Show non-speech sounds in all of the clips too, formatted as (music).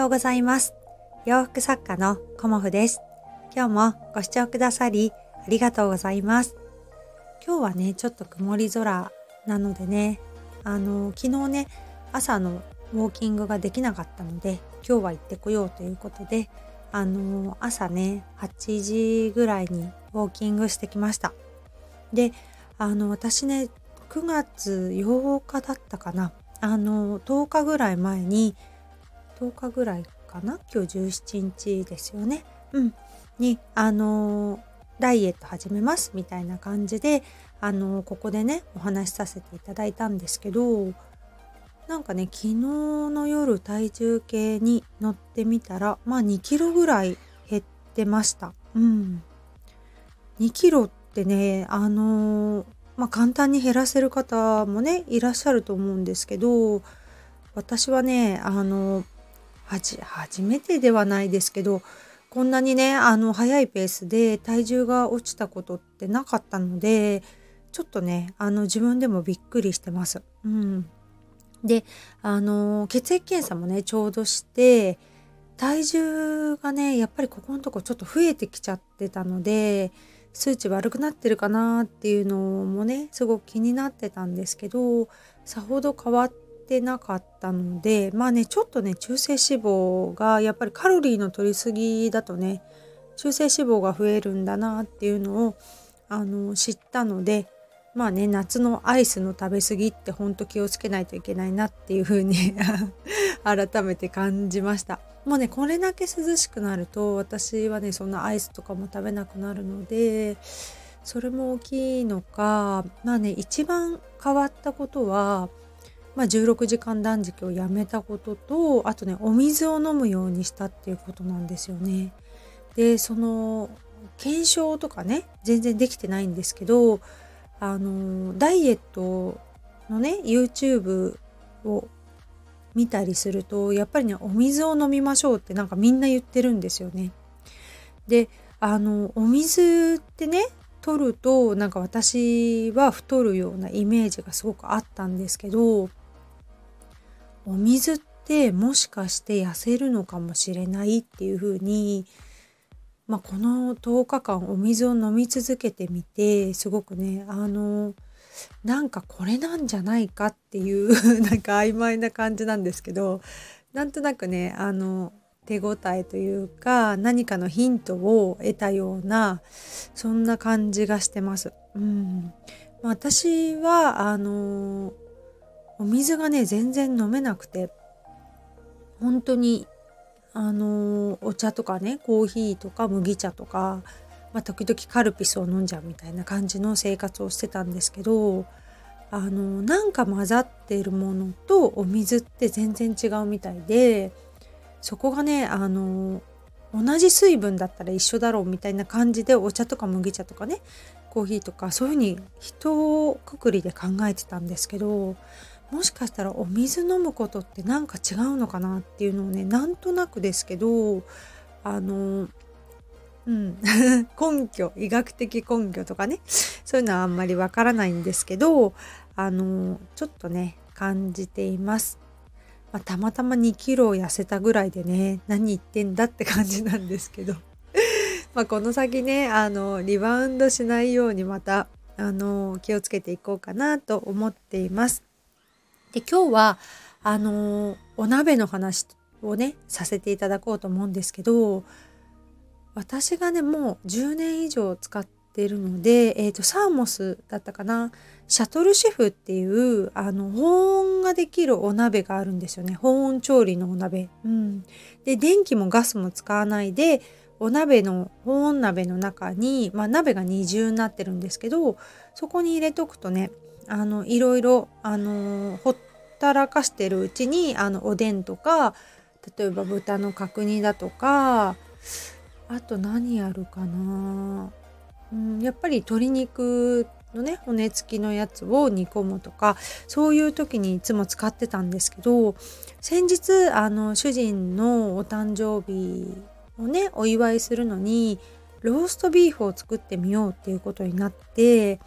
ようございます。洋服作家のコモフです。今日もご視聴くださりありがとうございます。今日はねちょっと曇り空なのでねあの昨日ね朝のウォーキングができなかったので今日は行ってこようということであの朝ね8時ぐらいにウォーキングしてきました。であの私ね9月8日だったかな。あの10日ぐらい前に10日ぐらいかな？今日17日ですよね。うん。にあのダイエット始めますみたいな感じであのここでねお話しさせていただいたんですけどなんかね昨日の夜体重計に乗ってみたらまあ2キロぐらい減ってました。うん。2キロってねあのまあ簡単に減らせる方もねいらっしゃると思うんですけど私はねあの初めてではないですけどこんなにねあの速いペースで体重が落ちたことってなかったのでちょっとねあの自分でもびっくりしてます。うん、であの血液検査もねちょうどして体重がねやっぱりここのとこちょっと増えてきちゃってたので数値悪くなってるかなっていうのもねすごく気になってたんですけどさほど変わっててなかったのでまあねちょっとね中性脂肪がやっぱりカロリーの取りすぎだとね中性脂肪が増えるんだなっていうのをあの知ったのでまあね夏のアイスの食べ過ぎってほんと気をつけないといけないなっていう風に (laughs) 改めて感じました。もうねこれだけ涼しくなると私はねそんなアイスとかも食べなくなるのでそれも大きいのかまあね一番変わったことはまあ、16時間断食をやめたこととあとねお水を飲むようにしたっていうことなんですよね。でその検証とかね全然できてないんですけどあのダイエットのね YouTube を見たりするとやっぱりねお水を飲みましょうってなんかみんな言ってるんですよね。であのお水ってね取るとなんか私は太るようなイメージがすごくあったんですけどお水ってもしかして痩せるのかもしれないっていうふうに、まあ、この10日間お水を飲み続けてみてすごくねあのなんかこれなんじゃないかっていう (laughs) なんか曖昧な感じなんですけどなんとなくねあの手応えというか何かのヒントを得たようなそんな感じがしてます。うんまあ、私はあのお水がね全然飲めなくて。本当にあのお茶とかねコーヒーとか麦茶とか、まあ、時々カルピスを飲んじゃうみたいな感じの生活をしてたんですけどあのなんか混ざってるものとお水って全然違うみたいでそこがねあの同じ水分だったら一緒だろうみたいな感じでお茶とか麦茶とかねコーヒーとかそういうふうに一括りで考えてたんですけどもしかしたらお水飲むことってなんか違うのかなっていうのをねなんとなくですけどあのうん (laughs) 根拠医学的根拠とかねそういうのはあんまりわからないんですけどあのちょっとね感じています。まあ、たまたま2キロ痩せたぐらいでね何言ってんだって感じなんですけど (laughs) まあこの先ねあのリバウンドしないようにまたあの気をつけていこうかなと思っています。で今日はあのお鍋の話をねさせていただこうと思うんですけど私がねもう10年以上使ってるので、えーと、サーモスだったかな？シャトルシェフっていうあの保温ができるお鍋があるんですよね。保温調理のお鍋。うん、で電気もガスも使わないでお鍋の保温鍋の中に、まあ、鍋が二重になってるんですけどそこに入れとくとねあのいろいろあのほったらかしてるうちにあのおでんとか例えば豚の角煮だとかあと何あるかな、うん、やっぱり鶏肉のね骨付きのやつを煮込むとかそういう時にいつも使ってたんですけど先日あの主人のお誕生日をねお祝いするのにローストビーフを作ってみようっていうことになって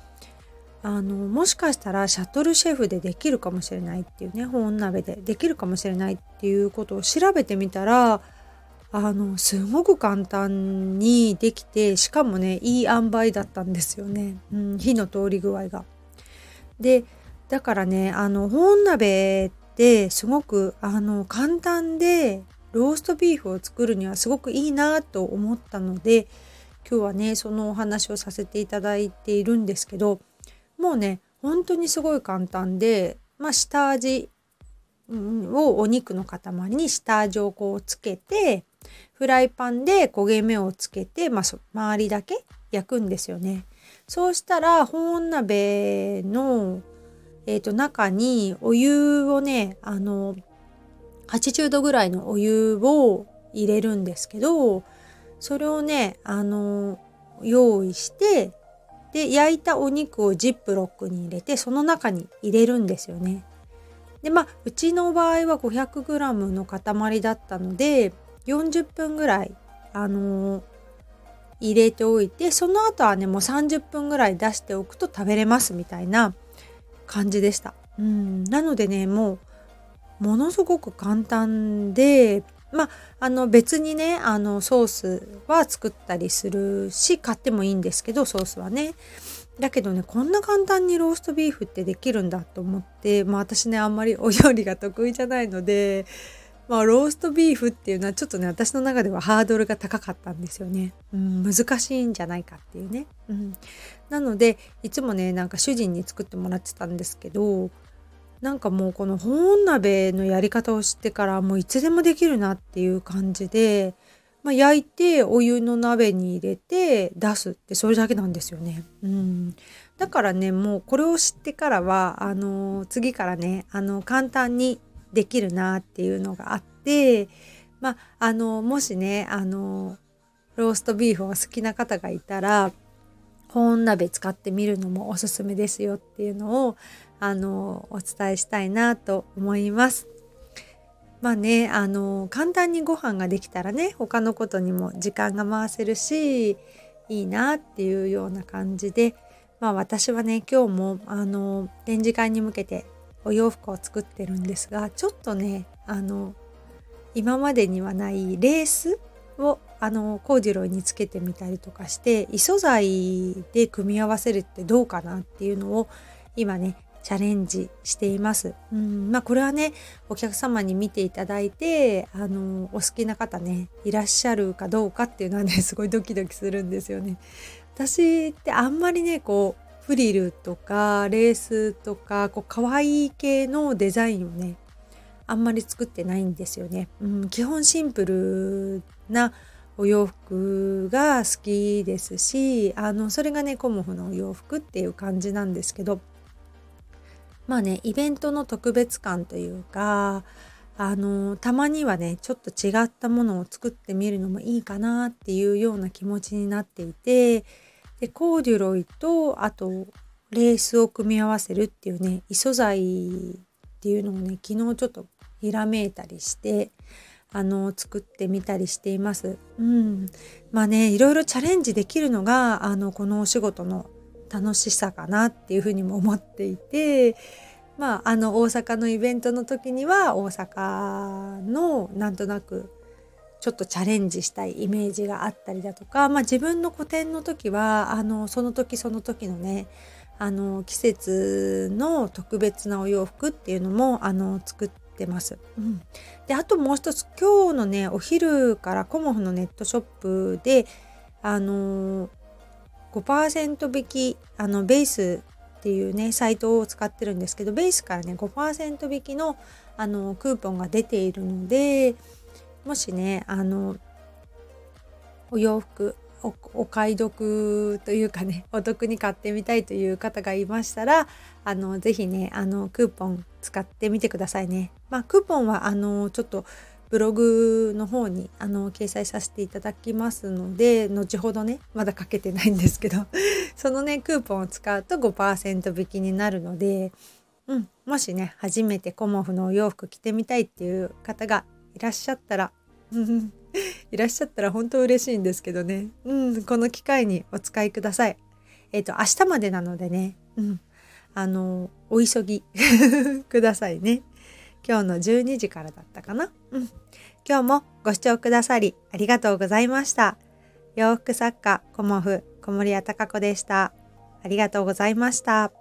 あのもしかしたらシャトルシェフでできるかもしれないっていうね保温鍋でできるかもしれないっていうことを調べてみたらあのすごく簡単にできてしかもねいい塩梅だったんですよね、うん、火の通り具合が。でだからねあの保温鍋ってすごくあの簡単でローストビーフを作るにはすごくいいなと思ったので今日はねそのお話をさせていただいているんですけどもうね本当にすごい簡単で、まあ、下味をお肉の塊に下味をこうつけてフライパンで焦げ目をつけて、まあ、周りだけ焼くんですよね。そうしたら保温鍋の、えー、と中にお湯をねあの80度ぐらいのお湯を入れるんですけどそれをねあの用意してで焼いたお肉をジップロックに入れてその中に入れるんですよね。でまあうちの場合は 500g の塊だったので40分ぐらいあのー、入れておいてその後はねもう30分ぐらい出しておくと食べれますみたいな感じでした。うんなのでねもうものすごく簡単でまあ、あの別にねあのソースは作ったりするし買ってもいいんですけどソースはね。だけどねこんな簡単にローストビーフってできるんだと思って、まあ、私ねあんまり (laughs) お料理が得意じゃないので、まあ、ローストビーフっていうのはちょっとね私の中ではハードルが高かったんですよね、うん、難しいんじゃないかっていうね、うん、なのでいつもねなんか主人に作ってもらってたんですけどなんかもうこの保温鍋のやり方を知ってからもういつでもできるなっていう感じで、まあ、焼いてお湯の鍋に入れて出すってそれだけなんですよね。うん、だからねもうこれを知ってからはあの次からねあの簡単にできるなっていうのがあってまああのもしねあのローストビーフを好きな方がいたら保温鍋使ってみるのもおすすめですよっていうのをあのお伝えしたいなと思います。まあねあの簡単にご飯ができたらね他のことにも時間が回せるしいいなっていうような感じでまあ私はね今日もあの展示会に向けてお洋服を作ってるんですがちょっとねあの今までにはないレースをあのコーデュロイにつけてみたりとかして異素材で組み合わせるってどうかなっていうのを今ねチャレンジしています。うんまあ、これはねお客様に見ていただいてあのお好きな方ねいらっしゃるかどうかっていうのはね (laughs) すごいドキドキするんですよね。私ってあんまりねこうフリルとかレースとかこう可愛い系のデザインをねあんまり作ってないんですよね。うん、基本シンプルなお洋服が好きですしあのそれがねコモフのお洋服っていう感じなんですけどまあねイベントの特別感というかあのたまにはねちょっと違ったものを作ってみるのもいいかなっていうような気持ちになっていてでコーデュロイとあとレースを組み合わせるっていうね異素材っていうのをね昨日ちょっとひらめいたりしてあの作ってみたりしています。うん、まあねいろいろチャレンジできるのがあのこのお仕事の楽しさかなっていうふうにも思っていてまああの大阪のイベントの時には大阪のなんとなくちょっとチャレンジしたいイメージがあったりだとか、まあ、自分の個展の時はあのその時その時のねあの季節の特別なお洋服っていうのもあの作ってます。うん、であともう一つ今日のねお昼からコモフのネットショップであの5%引きあのベースっていうねサイトを使ってるんですけどベースからね5%引きのあのクーポンが出ているのでもしねあのお洋服お買い得というかねお得に買ってみたいという方がいましたらあのぜひねあのクーポン使ってみてくださいね。まあ、クーポンはあのちょっとブログの方にあの掲載させていただきますので後ほどねまだかけてないんですけど (laughs) そのねクーポンを使うと5%引きになるので、うん、もしね初めてコモフのお洋服着てみたいっていう方がいらっしゃったら (laughs) いらっしゃったら本当嬉しいんですけどね、うん、この機会にお使いください。えっ、ー、と明日までなのでね、うん、あの、お急ぎ (laughs) くださいね。今日の12時からだったかな？うん。今日もご視聴くださりありがとうございました。洋服作家、コモフ、小森屋隆子でした。ありがとうございました。